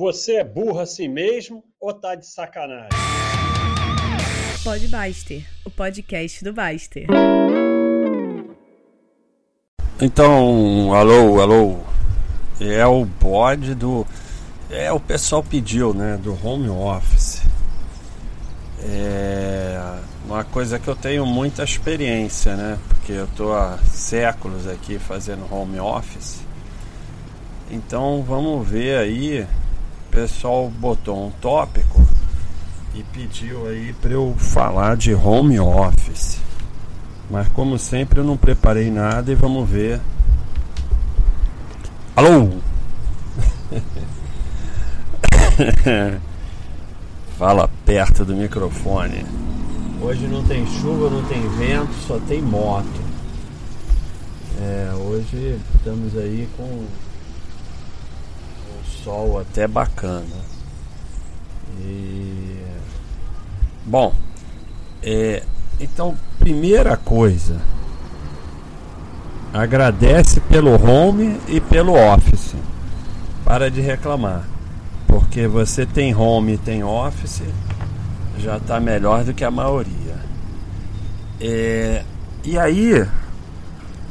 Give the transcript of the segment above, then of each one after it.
Você é burro assim mesmo ou tá de sacanagem? Pode Baster, o podcast do Baster. Então, alô, alô. É o bode do. É, o pessoal pediu, né? Do home office. É uma coisa que eu tenho muita experiência, né? Porque eu tô há séculos aqui fazendo home office. Então vamos ver aí. Pessoal botou um tópico e pediu aí para eu falar de home office. Mas como sempre eu não preparei nada e vamos ver. Alô? Fala perto do microfone. Hoje não tem chuva, não tem vento, só tem moto. É, hoje estamos aí com sol até bacana. E bom, é, então primeira coisa, agradece pelo home e pelo office. Para de reclamar, porque você tem home e tem office, já está melhor do que a maioria. É, e aí,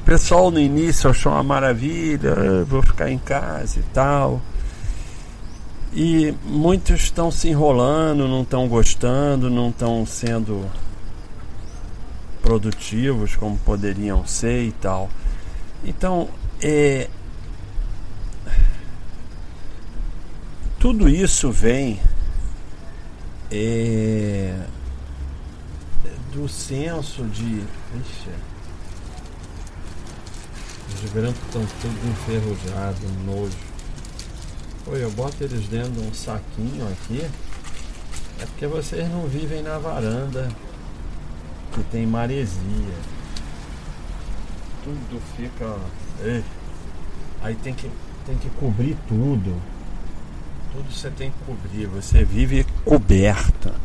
pessoal no início achou uma maravilha, ah, vou ficar em casa e tal. E muitos estão se enrolando, não estão gostando, não estão sendo produtivos como poderiam ser e tal. Então, é, tudo isso vem é, do senso de. Ixi, os brancos estão tudo enferrujado, nojo. Oi, eu boto eles dentro de um saquinho aqui. É porque vocês não vivem na varanda que tem maresia. Tudo fica. Ei. Aí tem que, tem que cobrir tudo. Tudo você tem que cobrir. Você vive coberta.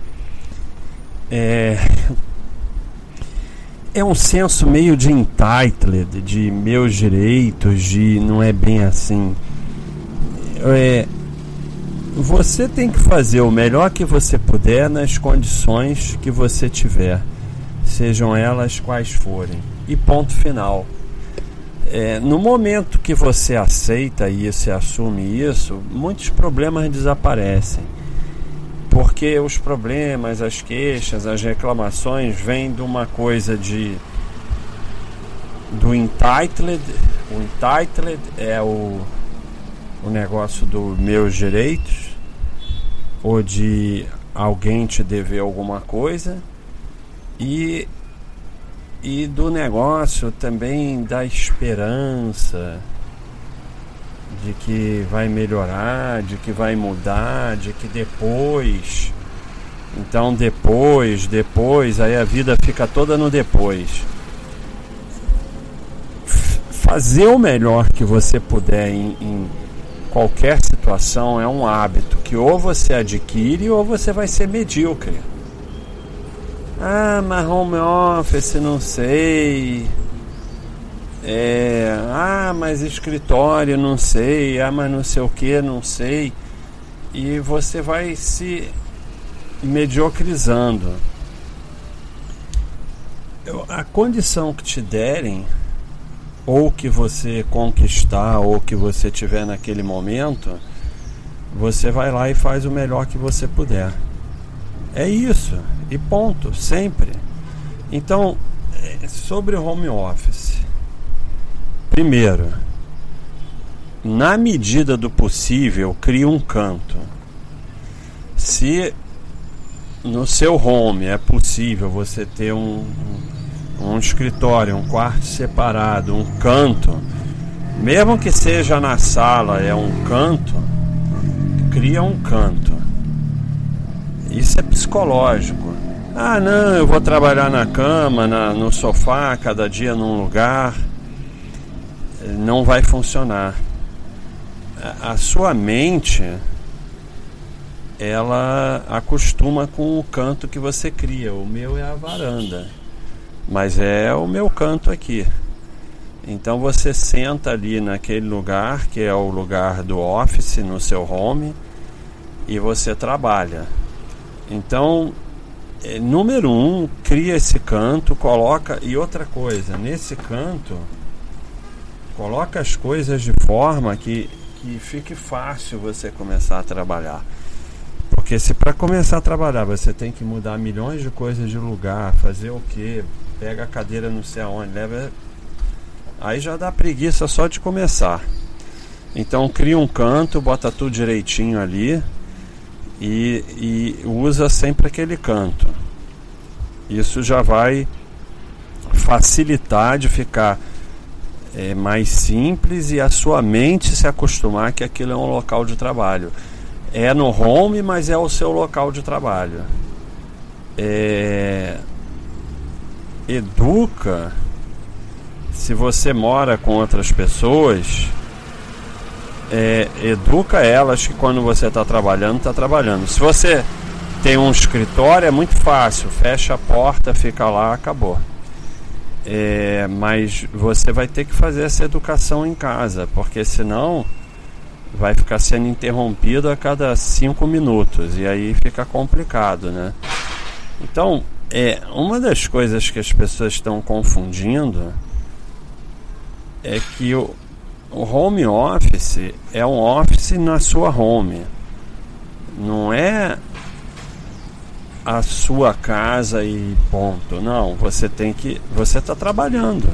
É. É um senso meio de entitled, de meus direitos, de não é bem assim é, você tem que fazer o melhor que você puder nas condições que você tiver, sejam elas quais forem. E ponto final. É, no momento que você aceita isso e assume isso, muitos problemas desaparecem. Porque os problemas, as queixas, as reclamações vêm de uma coisa de do entitled. O entitled é o o negócio dos meus direitos ou de alguém te dever alguma coisa e e do negócio também da esperança de que vai melhorar, de que vai mudar, de que depois então depois, depois, aí a vida fica toda no depois. Fazer o melhor que você puder em, em qualquer situação é um hábito que ou você adquire ou você vai ser medíocre. Ah, mas home office, não sei. É, ah, mas escritório, não sei. Ah, mas não sei o que, não sei. E você vai se mediocrizando. A condição que te derem ou que você conquistar ou que você tiver naquele momento, você vai lá e faz o melhor que você puder. É isso, e ponto, sempre. Então, é, sobre o home office. Primeiro, na medida do possível, crie um canto. Se no seu home é possível você ter um, um escritório, um quarto separado, um canto, mesmo que seja na sala, é um canto, cria um canto. Isso é psicológico. Ah, não, eu vou trabalhar na cama, na, no sofá, cada dia num lugar. Não vai funcionar. A, a sua mente, ela acostuma com o canto que você cria. O meu é a varanda mas é o meu canto aqui. Então você senta ali naquele lugar que é o lugar do office no seu home e você trabalha. Então, é, número um, cria esse canto, coloca. E outra coisa, nesse canto, coloca as coisas de forma que, que fique fácil você começar a trabalhar. Porque se para começar a trabalhar você tem que mudar milhões de coisas de lugar, fazer o que, pega a cadeira não sei aonde, leva. Aí já dá preguiça só de começar. Então cria um canto, bota tudo direitinho ali e, e usa sempre aquele canto. Isso já vai facilitar de ficar é, mais simples e a sua mente se acostumar que aquilo é um local de trabalho. É no home, mas é o seu local de trabalho. É... Educa. Se você mora com outras pessoas, é, educa elas que quando você está trabalhando, está trabalhando. Se você tem um escritório, é muito fácil, fecha a porta, fica lá, acabou. É, mas você vai ter que fazer essa educação em casa, porque senão vai ficar sendo interrompido a cada cinco minutos e aí fica complicado, né? Então, é uma das coisas que as pessoas estão confundindo é que o, o home office é um office na sua home, não é a sua casa e ponto. Não, você tem que, você está trabalhando.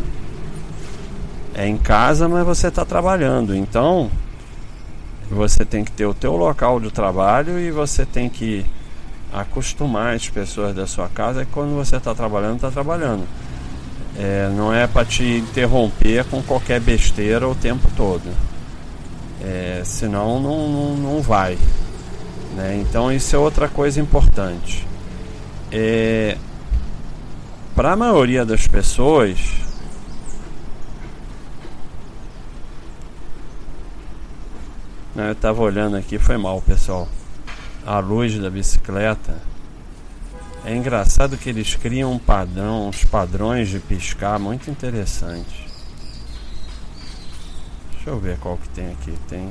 É em casa, mas você está trabalhando. Então, você tem que ter o teu local de trabalho e você tem que acostumar as pessoas da sua casa que quando você está trabalhando, está trabalhando. É, não é para te interromper com qualquer besteira o tempo todo. É, senão não, não, não vai. Né? Então isso é outra coisa importante. É, para a maioria das pessoas, Não, eu tava olhando aqui, foi mal, pessoal. A luz da bicicleta. É engraçado que eles criam um padrão, uns padrões de piscar muito interessante. Deixa eu ver qual que tem aqui. Tem.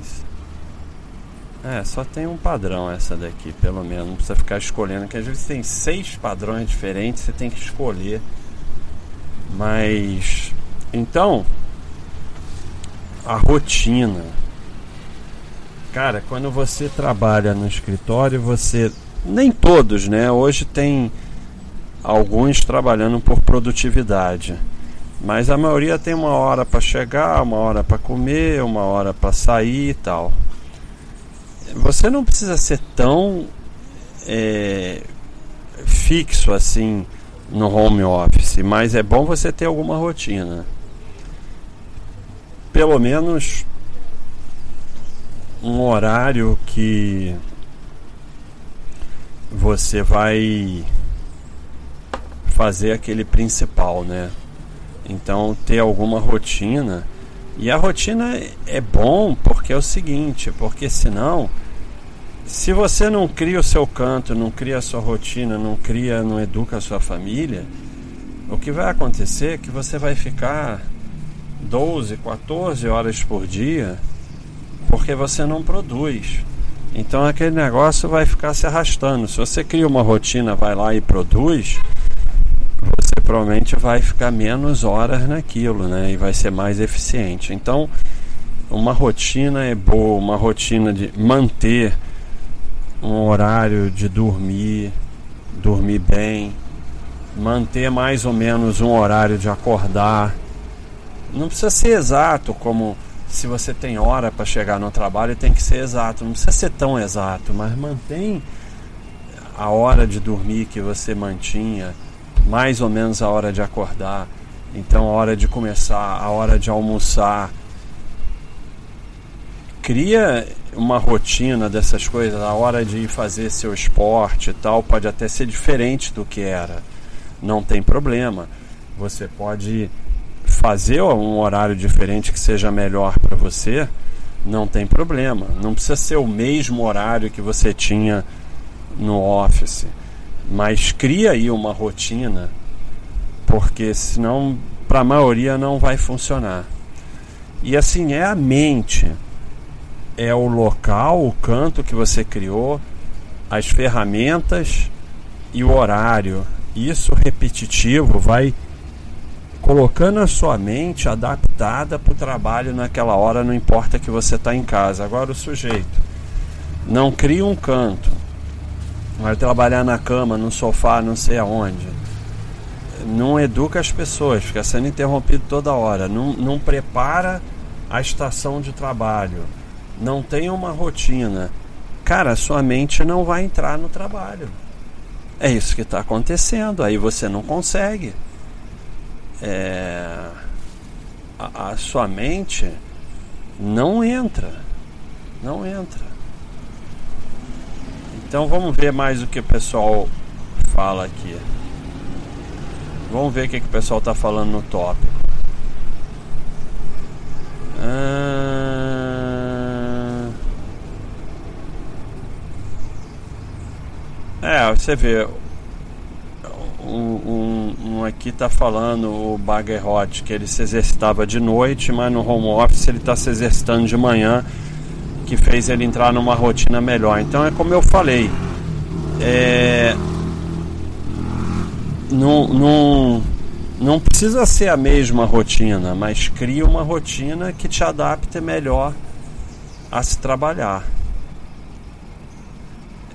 É, só tem um padrão essa daqui, pelo menos. Não precisa ficar escolhendo, que às vezes tem seis padrões diferentes, você tem que escolher. Mas. Então. A rotina Cara, quando você trabalha no escritório, você. Nem todos, né? Hoje tem alguns trabalhando por produtividade. Mas a maioria tem uma hora para chegar, uma hora para comer, uma hora para sair e tal. Você não precisa ser tão é, fixo assim no home office, mas é bom você ter alguma rotina. Pelo menos um horário que você vai fazer aquele principal, né? Então ter alguma rotina. E a rotina é bom porque é o seguinte, porque senão se você não cria o seu canto, não cria a sua rotina, não cria, não educa a sua família, o que vai acontecer é que você vai ficar 12, 14 horas por dia porque você não produz. Então aquele negócio vai ficar se arrastando. Se você cria uma rotina, vai lá e produz, você provavelmente vai ficar menos horas naquilo, né? E vai ser mais eficiente. Então, uma rotina é boa, uma rotina de manter um horário de dormir, dormir bem, manter mais ou menos um horário de acordar. Não precisa ser exato como se você tem hora para chegar no trabalho, tem que ser exato. Não precisa ser tão exato, mas mantém a hora de dormir que você mantinha, mais ou menos a hora de acordar. Então, a hora de começar, a hora de almoçar. Cria uma rotina dessas coisas, a hora de fazer seu esporte e tal, pode até ser diferente do que era. Não tem problema. Você pode fazer um horário diferente que seja melhor para você, não tem problema. Não precisa ser o mesmo horário que você tinha no office, mas cria aí uma rotina, porque senão para a maioria não vai funcionar. E assim é a mente. é o local, o canto que você criou, as ferramentas e o horário. Isso repetitivo vai colocando a sua mente adaptada para o trabalho naquela hora, não importa que você está em casa. Agora o sujeito não cria um canto, vai trabalhar na cama, no sofá, não sei aonde. Não educa as pessoas, fica sendo interrompido toda hora. Não, não prepara a estação de trabalho não tem uma rotina, cara, sua mente não vai entrar no trabalho. É isso que está acontecendo. Aí você não consegue. É, a, a sua mente não entra. Não entra. Então vamos ver mais o que o pessoal fala aqui. Vamos ver o que, que o pessoal está falando no tópico. Ah, É, você vê. Um, um, aqui tá falando, o Baggerhot, que ele se exercitava de noite, mas no home office ele está se exercitando de manhã, que fez ele entrar numa rotina melhor. Então é como eu falei. É, não, não, não precisa ser a mesma rotina, mas cria uma rotina que te adapte melhor a se trabalhar.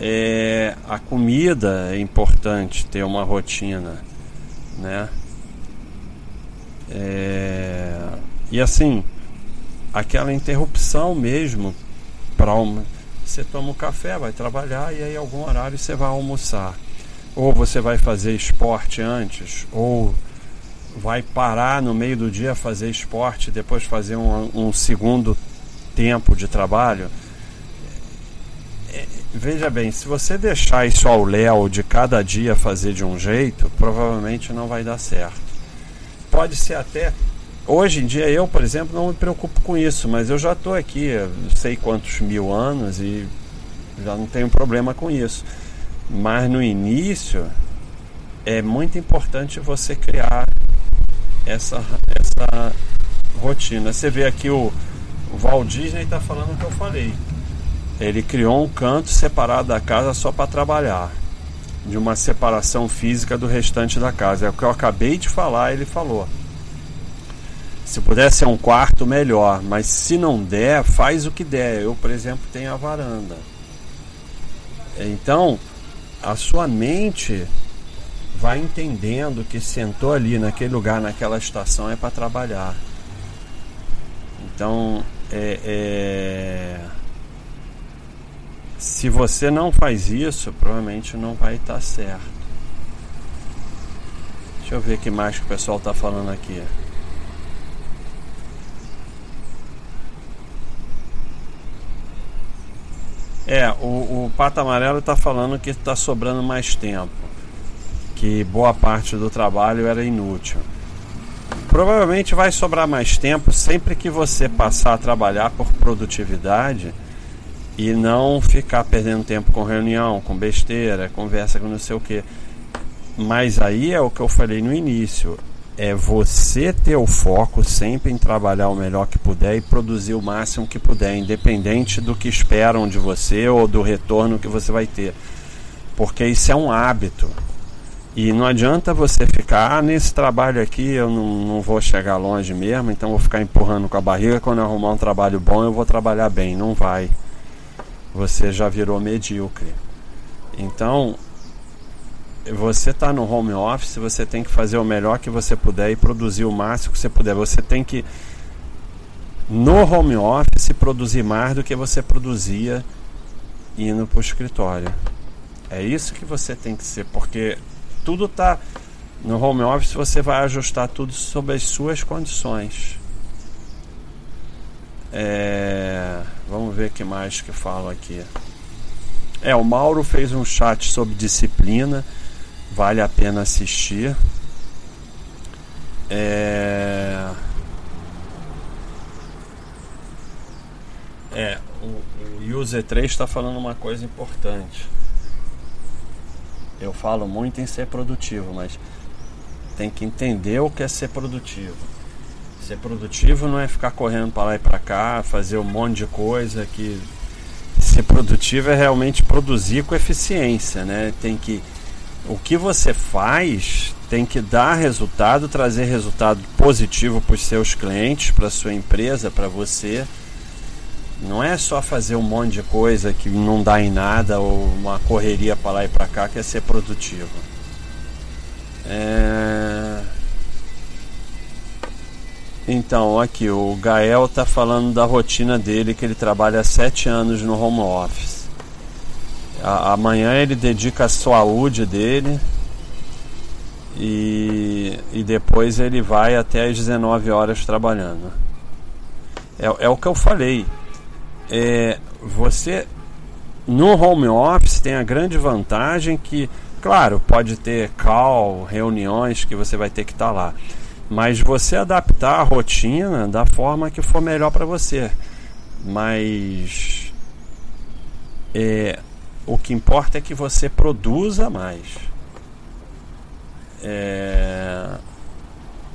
É, a comida é importante ter uma rotina, né? É, e assim, aquela interrupção mesmo para você toma um café, vai trabalhar e aí algum horário você vai almoçar. Ou você vai fazer esporte antes, ou vai parar no meio do dia fazer esporte, depois fazer um, um segundo tempo de trabalho Veja bem, se você deixar isso ao léu de cada dia fazer de um jeito, provavelmente não vai dar certo. Pode ser até. Hoje em dia eu, por exemplo, não me preocupo com isso, mas eu já estou aqui, sei quantos mil anos e já não tenho problema com isso. Mas no início é muito importante você criar essa, essa rotina. Você vê aqui o, o Walt Disney está falando o que eu falei ele criou um canto separado da casa só para trabalhar, de uma separação física do restante da casa. É o que eu acabei de falar, ele falou. Se puder ser um quarto, melhor, mas se não der, faz o que der. Eu, por exemplo, tenho a varanda. Então, a sua mente vai entendendo que sentou ali naquele lugar, naquela estação é para trabalhar. Então, é, é se você não faz isso, provavelmente não vai estar certo. Deixa eu ver o que mais que o pessoal está falando aqui. É, o, o Amarelo está falando que está sobrando mais tempo, que boa parte do trabalho era inútil. Provavelmente vai sobrar mais tempo sempre que você passar a trabalhar por produtividade e não ficar perdendo tempo com reunião, com besteira, conversa com não sei o que. Mas aí é o que eu falei no início, é você ter o foco sempre em trabalhar o melhor que puder e produzir o máximo que puder, independente do que esperam de você ou do retorno que você vai ter. Porque isso é um hábito. E não adianta você ficar, ah, nesse trabalho aqui eu não, não vou chegar longe mesmo, então vou ficar empurrando com a barriga. Quando eu arrumar um trabalho bom, eu vou trabalhar bem. Não vai você já virou medíocre. Então, você está no home office, você tem que fazer o melhor que você puder e produzir o máximo que você puder. Você tem que, no home office, produzir mais do que você produzia indo para o escritório. É isso que você tem que ser, porque tudo está no home office, você vai ajustar tudo sob as suas condições. É, vamos ver o que mais que falo aqui. É, o Mauro fez um chat sobre disciplina, vale a pena assistir. É, é o, o User 3 está falando uma coisa importante. Eu falo muito em ser produtivo, mas tem que entender o que é ser produtivo Ser produtivo não é ficar correndo para lá e para cá, fazer um monte de coisa que ser produtivo é realmente produzir com eficiência, né? Tem que o que você faz tem que dar resultado, trazer resultado positivo para os seus clientes, para sua empresa, para você. Não é só fazer um monte de coisa que não dá em nada ou uma correria para lá e para cá que é ser produtivo. É... Então, aqui o Gael tá falando da rotina dele que ele trabalha sete anos no home office. A, amanhã ele dedica a saúde dele e, e depois ele vai até as 19 horas trabalhando. É, é o que eu falei. É, você no home office tem a grande vantagem que, claro, pode ter call, reuniões que você vai ter que estar tá lá, mas você adaptar a rotina da forma que for melhor para você. Mas é, o que importa é que você produza mais. É,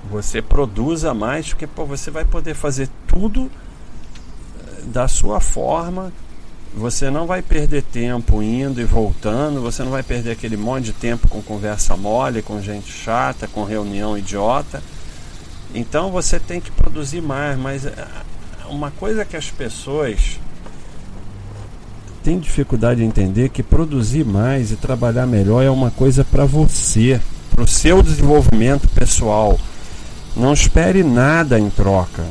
você produza mais, porque pô, você vai poder fazer tudo eh, da sua forma. Você não vai perder tempo indo e voltando, você não vai perder aquele monte de tempo com conversa mole, com gente chata, com reunião idiota. Então você tem que produzir mais, mas eh, uma coisa que as pessoas têm dificuldade de entender que produzir mais e trabalhar melhor é uma coisa para você para o seu desenvolvimento pessoal. Não espere nada em troca.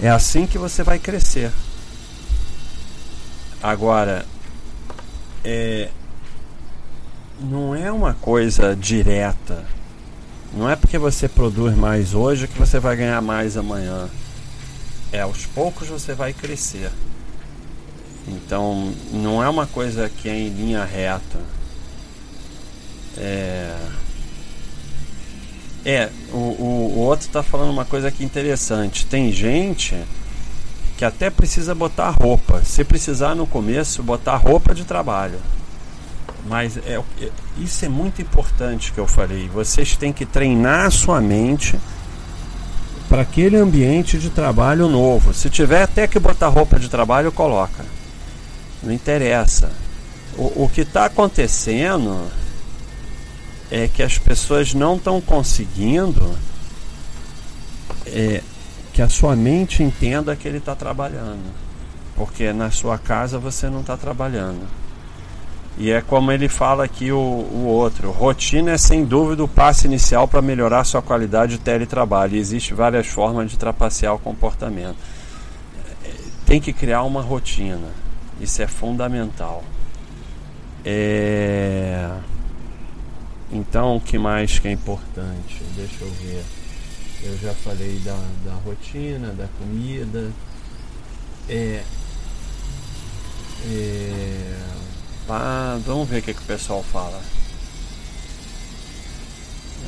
É assim que você vai crescer. Agora, é, não é uma coisa direta. Não é porque você produz mais hoje que você vai ganhar mais amanhã. É aos poucos você vai crescer. Então, não é uma coisa que é em linha reta. É, é o, o, o outro está falando uma coisa aqui interessante. Tem gente que até precisa botar roupa. Se precisar no começo, botar roupa de trabalho. Mas é, é, isso é muito importante que eu falei. Vocês têm que treinar a sua mente para aquele ambiente de trabalho novo. Se tiver até que botar roupa de trabalho, coloca. Não interessa. O, o que está acontecendo é que as pessoas não estão conseguindo é, que a sua mente entenda que ele está trabalhando. Porque na sua casa você não está trabalhando. E é como ele fala aqui o, o outro: rotina é sem dúvida o passo inicial para melhorar sua qualidade de teletrabalho. E existe várias formas de trapacear o comportamento. Tem que criar uma rotina. Isso é fundamental. É. Então, o que mais que é importante? Deixa eu ver. Eu já falei da, da rotina, da comida. É, é, ah, vamos ver o que, que o pessoal fala.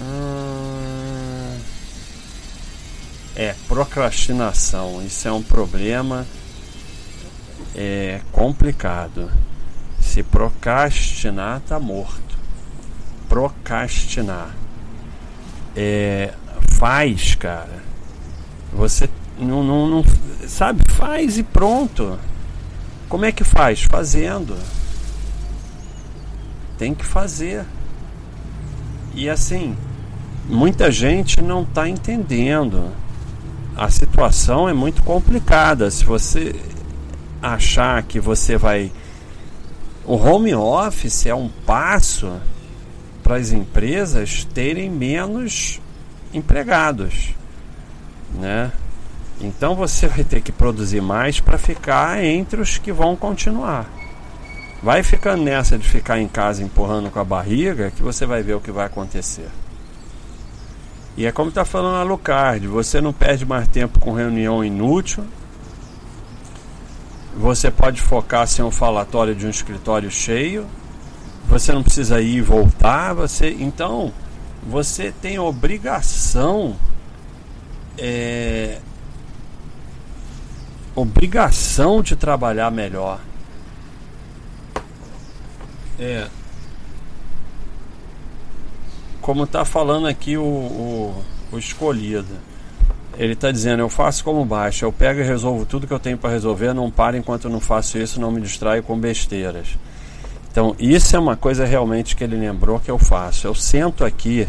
Ah, é, procrastinação. Isso é um problema é complicado. Se procrastinar, tá morto procrastinar. É, faz, cara. Você não, não, não. Sabe? Faz e pronto. Como é que faz? Fazendo. Tem que fazer. E assim, muita gente não está entendendo. A situação é muito complicada. Se você achar que você vai. O home office é um passo para as empresas terem menos empregados, né? Então você vai ter que produzir mais para ficar entre os que vão continuar. Vai ficando nessa de ficar em casa empurrando com a barriga que você vai ver o que vai acontecer. E é como está falando a Lucard, você não perde mais tempo com reunião inútil. Você pode focar sem um falatório de um escritório cheio você não precisa ir e voltar, você então você tem obrigação é, obrigação de trabalhar melhor. É, como está falando aqui o, o, o escolhido. Ele está dizendo: eu faço como baixo, eu pego e resolvo tudo que eu tenho para resolver, não paro enquanto eu não faço isso, não me distraio com besteiras. Então, isso é uma coisa realmente que ele lembrou que eu faço. Eu sento aqui,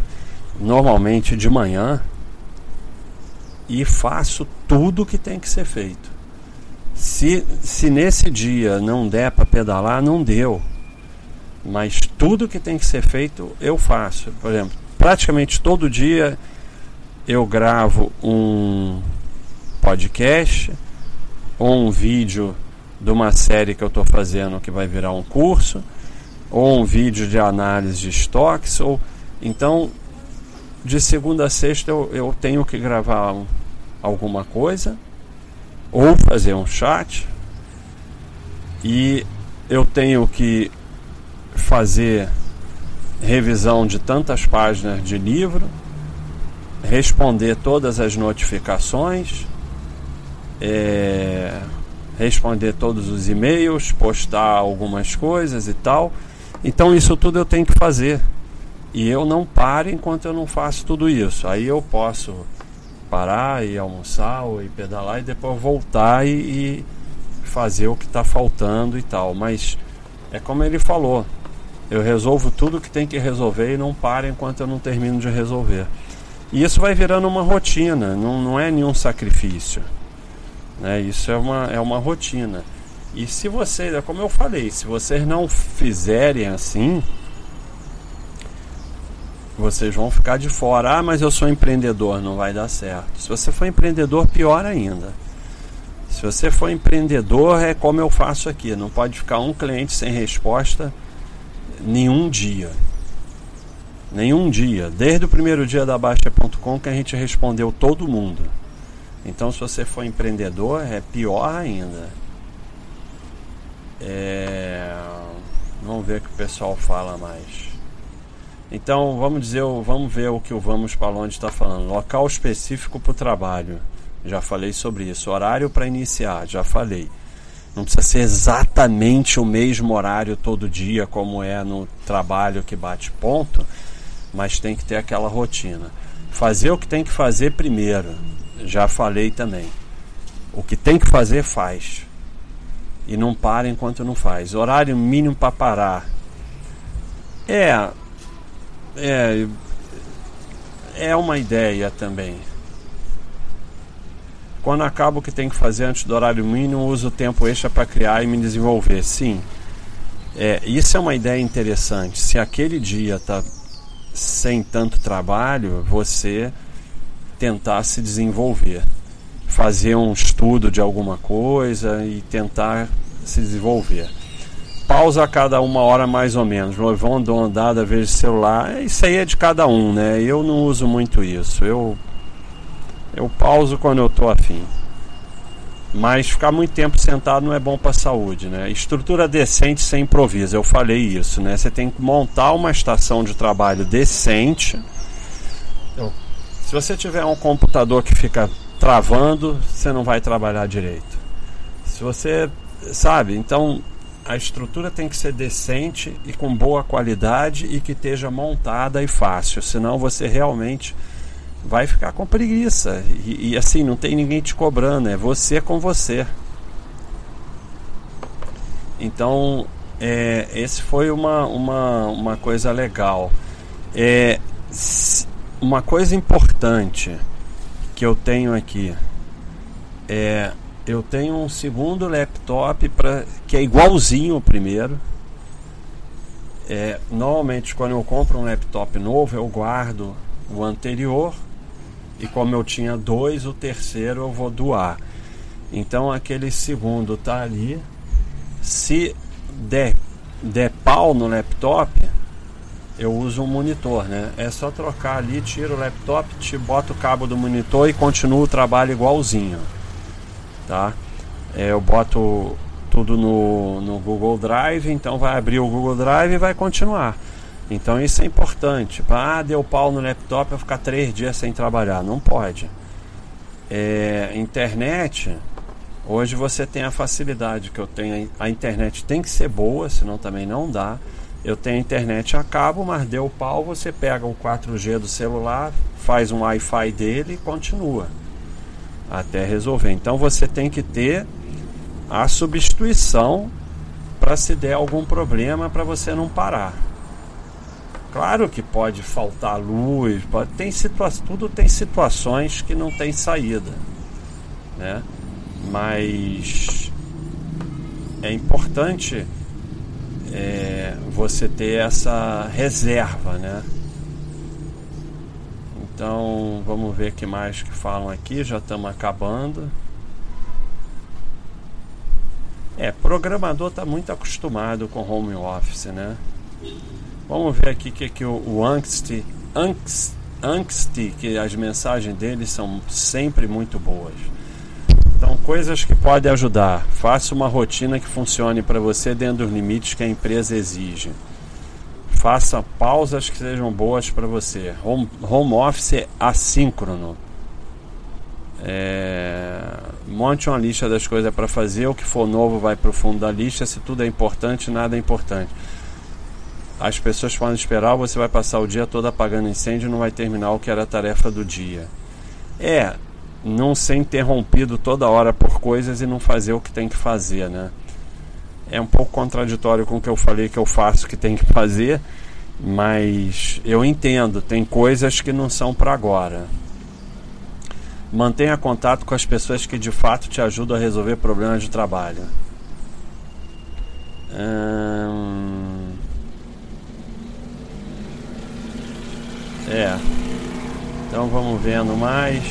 normalmente de manhã, e faço tudo que tem que ser feito. Se, se nesse dia não der para pedalar, não deu. Mas tudo que tem que ser feito, eu faço. Por exemplo, praticamente todo dia eu gravo um podcast ou um vídeo de uma série que eu estou fazendo que vai virar um curso, ou um vídeo de análise de estoques, ou então de segunda a sexta eu, eu tenho que gravar alguma coisa, ou fazer um chat, e eu tenho que fazer revisão de tantas páginas de livro, responder todas as notificações, é, responder todos os e-mails, postar algumas coisas e tal. Então isso tudo eu tenho que fazer. E eu não paro enquanto eu não faço tudo isso. Aí eu posso parar e almoçar ou ir pedalar e depois voltar e, e fazer o que está faltando e tal. Mas é como ele falou, eu resolvo tudo que tem que resolver e não paro enquanto eu não termino de resolver. E isso vai virando uma rotina, não, não é nenhum sacrifício. Né? Isso é uma, é uma rotina. E se vocês, é como eu falei, se vocês não fizerem assim, vocês vão ficar de fora. Ah, mas eu sou empreendedor, não vai dar certo. Se você for empreendedor, pior ainda. Se você for empreendedor, é como eu faço aqui: não pode ficar um cliente sem resposta nenhum dia. Nenhum dia. Desde o primeiro dia da Baixa.com que a gente respondeu todo mundo. Então, se você for empreendedor, é pior ainda. É... Vamos ver o que o pessoal fala mais. Então, vamos dizer, vamos ver o que o Vamos para Onde está falando. Local específico para o trabalho. Já falei sobre isso. Horário para iniciar. Já falei. Não precisa ser exatamente o mesmo horário todo dia, como é no trabalho que bate ponto, mas tem que ter aquela rotina. Fazer o que tem que fazer primeiro já falei também. O que tem que fazer, faz. E não para enquanto não faz. Horário mínimo para parar. É. É. É uma ideia também. Quando acaba o que tem que fazer antes do horário mínimo, uso o tempo extra para criar e me desenvolver. Sim. É, isso é uma ideia interessante. Se aquele dia está sem tanto trabalho, você tentar se desenvolver, fazer um estudo de alguma coisa e tentar se desenvolver. Pausa a cada uma hora mais ou menos. Dar uma andada, vejo celular. Isso aí é de cada um, né? Eu não uso muito isso. Eu eu pauso quando eu estou afim. Mas ficar muito tempo sentado não é bom para a saúde, né? Estrutura decente sem improviso, eu falei isso, né? Você tem que montar uma estação de trabalho decente. Se você tiver um computador que fica travando, você não vai trabalhar direito. Se você sabe, então a estrutura tem que ser decente e com boa qualidade e que esteja montada e fácil, senão você realmente vai ficar com preguiça. E, e, assim, não tem ninguém te cobrando, é você com você. Então, é, esse foi uma, uma, uma coisa legal. É, uma coisa importante que eu tenho aqui é eu tenho um segundo laptop para que é igualzinho ao primeiro. É, normalmente quando eu compro um laptop novo eu guardo o anterior e como eu tinha dois, o terceiro eu vou doar. Então aquele segundo tá ali. Se der, der pau no laptop, eu uso um monitor, né? É só trocar ali, tira o laptop, te bota o cabo do monitor e continua o trabalho igualzinho, tá? É, eu boto tudo no, no Google Drive, então vai abrir o Google Drive e vai continuar. Então isso é importante. Ah, deu pau no laptop, eu ficar três dias sem trabalhar. Não pode. É, internet, hoje você tem a facilidade que eu tenho. A internet tem que ser boa, senão também não dá. Eu tenho internet a cabo, mas deu pau, você pega o 4G do celular, faz um Wi-Fi dele e continua. até resolver. Então você tem que ter a substituição para se der algum problema para você não parar. Claro que pode faltar luz, pode, tem situa tudo tem situações que não tem saída, né? Mas é importante é, você ter essa reserva, né? Então vamos ver que mais que falam aqui, já estamos acabando. É, programador está muito acostumado com home office, né? Vamos ver aqui que, que o, o Angst, Angst, Angst, que as mensagens dele são sempre muito boas. Então, coisas que podem ajudar. Faça uma rotina que funcione para você dentro dos limites que a empresa exige. Faça pausas que sejam boas para você. Home, home office assíncrono. É, monte uma lista das coisas para fazer. O que for novo vai para o fundo da lista. Se tudo é importante, nada é importante as pessoas podem esperar, você vai passar o dia todo apagando incêndio e não vai terminar o que era a tarefa do dia. É, não ser interrompido toda hora por coisas e não fazer o que tem que fazer, né? É um pouco contraditório com o que eu falei que eu faço que tem que fazer, mas eu entendo, tem coisas que não são para agora. Mantenha contato com as pessoas que de fato te ajudam a resolver problemas de trabalho. Hum... É. Então vamos vendo mais.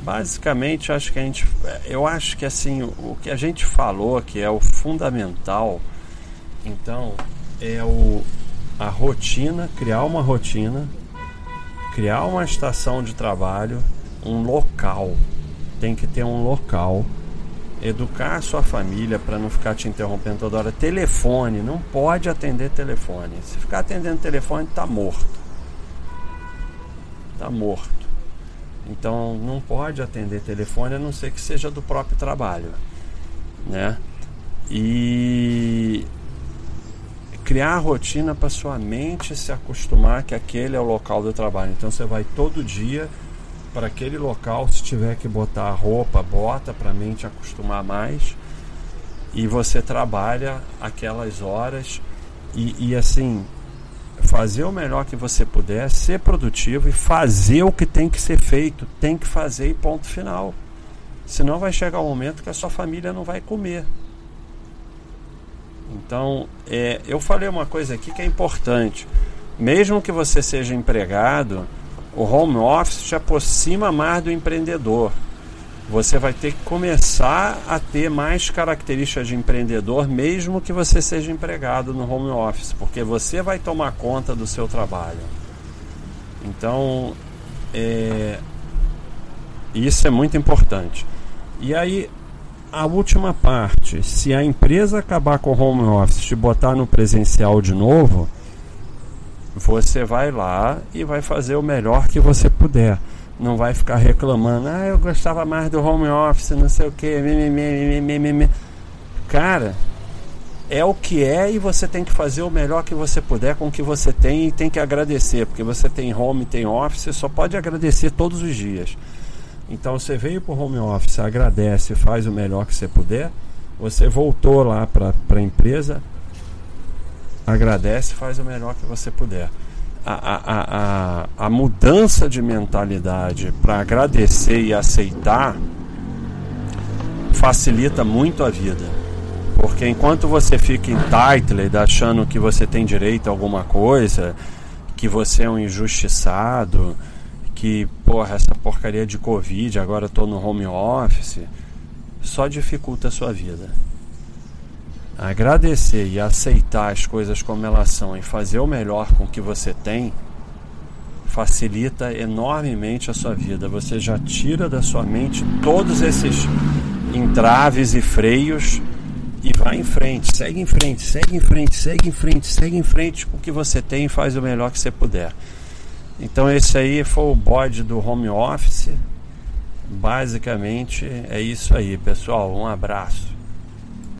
Basicamente, acho que a gente, eu acho que assim, o que a gente falou que é o fundamental, então é o a rotina, criar uma rotina, criar uma estação de trabalho, um local. Tem que ter um local educar a sua família para não ficar te interrompendo toda hora. Telefone, não pode atender telefone. Se ficar atendendo telefone, está morto. Está morto. Então não pode atender telefone a não ser que seja do próprio trabalho, né? E criar a rotina para sua mente se acostumar que aquele é o local do trabalho. Então você vai todo dia para aquele local, se tiver que botar roupa, bota para a mente acostumar mais. E você trabalha aquelas horas e, e assim fazer o melhor que você puder, ser produtivo e fazer o que tem que ser feito, tem que fazer e ponto final. Senão vai chegar um momento que a sua família não vai comer. Então, é, eu falei uma coisa aqui que é importante. Mesmo que você seja empregado, o home office te aproxima mais do empreendedor. Você vai ter que começar a ter mais características de empreendedor, mesmo que você seja empregado no home office, porque você vai tomar conta do seu trabalho. Então, é, isso é muito importante. E aí, a última parte: se a empresa acabar com o home office e botar no presencial de novo, você vai lá e vai fazer o melhor que você puder. Não vai ficar reclamando, ah, eu gostava mais do home office, não sei o que. Cara, é o que é e você tem que fazer o melhor que você puder com o que você tem e tem que agradecer, porque você tem home, tem office, só pode agradecer todos os dias. Então você veio para o home office, agradece, faz o melhor que você puder. Você voltou lá para a empresa, agradece, faz o melhor que você puder. A, a, a, a mudança de mentalidade para agradecer e aceitar facilita muito a vida. Porque enquanto você fica entitled, achando que você tem direito a alguma coisa, que você é um injustiçado, que, porra, essa porcaria de Covid, agora estou no home office, só dificulta a sua vida agradecer e aceitar as coisas como elas são e fazer o melhor com o que você tem facilita enormemente a sua vida. Você já tira da sua mente todos esses entraves e freios e vai em frente, segue em frente, segue em frente, segue em frente, segue em frente com o que você tem e faz o melhor que você puder. Então esse aí foi o bode do home office. Basicamente é isso aí, pessoal. Um abraço.